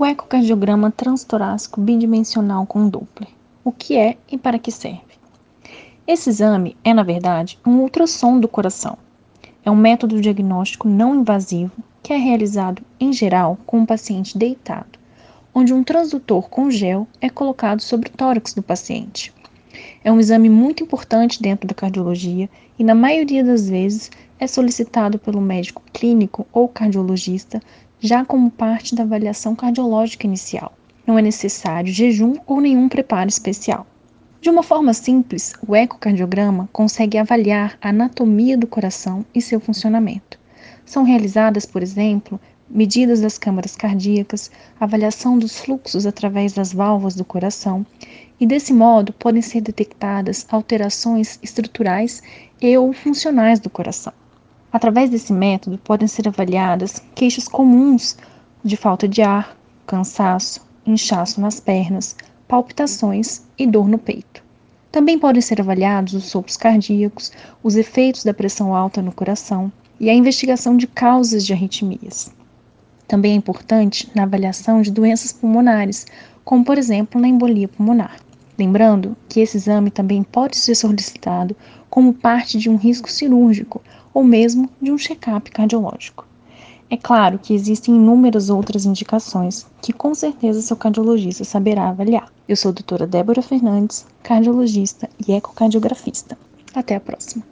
O ecocardiograma transtorácico bidimensional com Doppler. O que é e para que serve? Esse exame é, na verdade, um ultrassom do coração. É um método diagnóstico não invasivo que é realizado, em geral, com o um paciente deitado, onde um transdutor com gel é colocado sobre o tórax do paciente. É um exame muito importante dentro da cardiologia e, na maioria das vezes, é solicitado pelo médico clínico ou cardiologista já como parte da avaliação cardiológica inicial. Não é necessário jejum ou nenhum preparo especial. De uma forma simples, o ecocardiograma consegue avaliar a anatomia do coração e seu funcionamento. São realizadas, por exemplo, medidas das câmaras cardíacas, avaliação dos fluxos através das válvulas do coração, e desse modo podem ser detectadas alterações estruturais e ou funcionais do coração. Através desse método, podem ser avaliadas queixas comuns de falta de ar, cansaço, inchaço nas pernas, palpitações e dor no peito. Também podem ser avaliados os sopros cardíacos, os efeitos da pressão alta no coração e a investigação de causas de arritmias. Também é importante na avaliação de doenças pulmonares, como por exemplo na embolia pulmonar. Lembrando que esse exame também pode ser solicitado como parte de um risco cirúrgico ou mesmo de um check-up cardiológico. É claro que existem inúmeras outras indicações que com certeza seu cardiologista saberá avaliar. Eu sou a doutora Débora Fernandes, cardiologista e ecocardiografista. Até a próxima.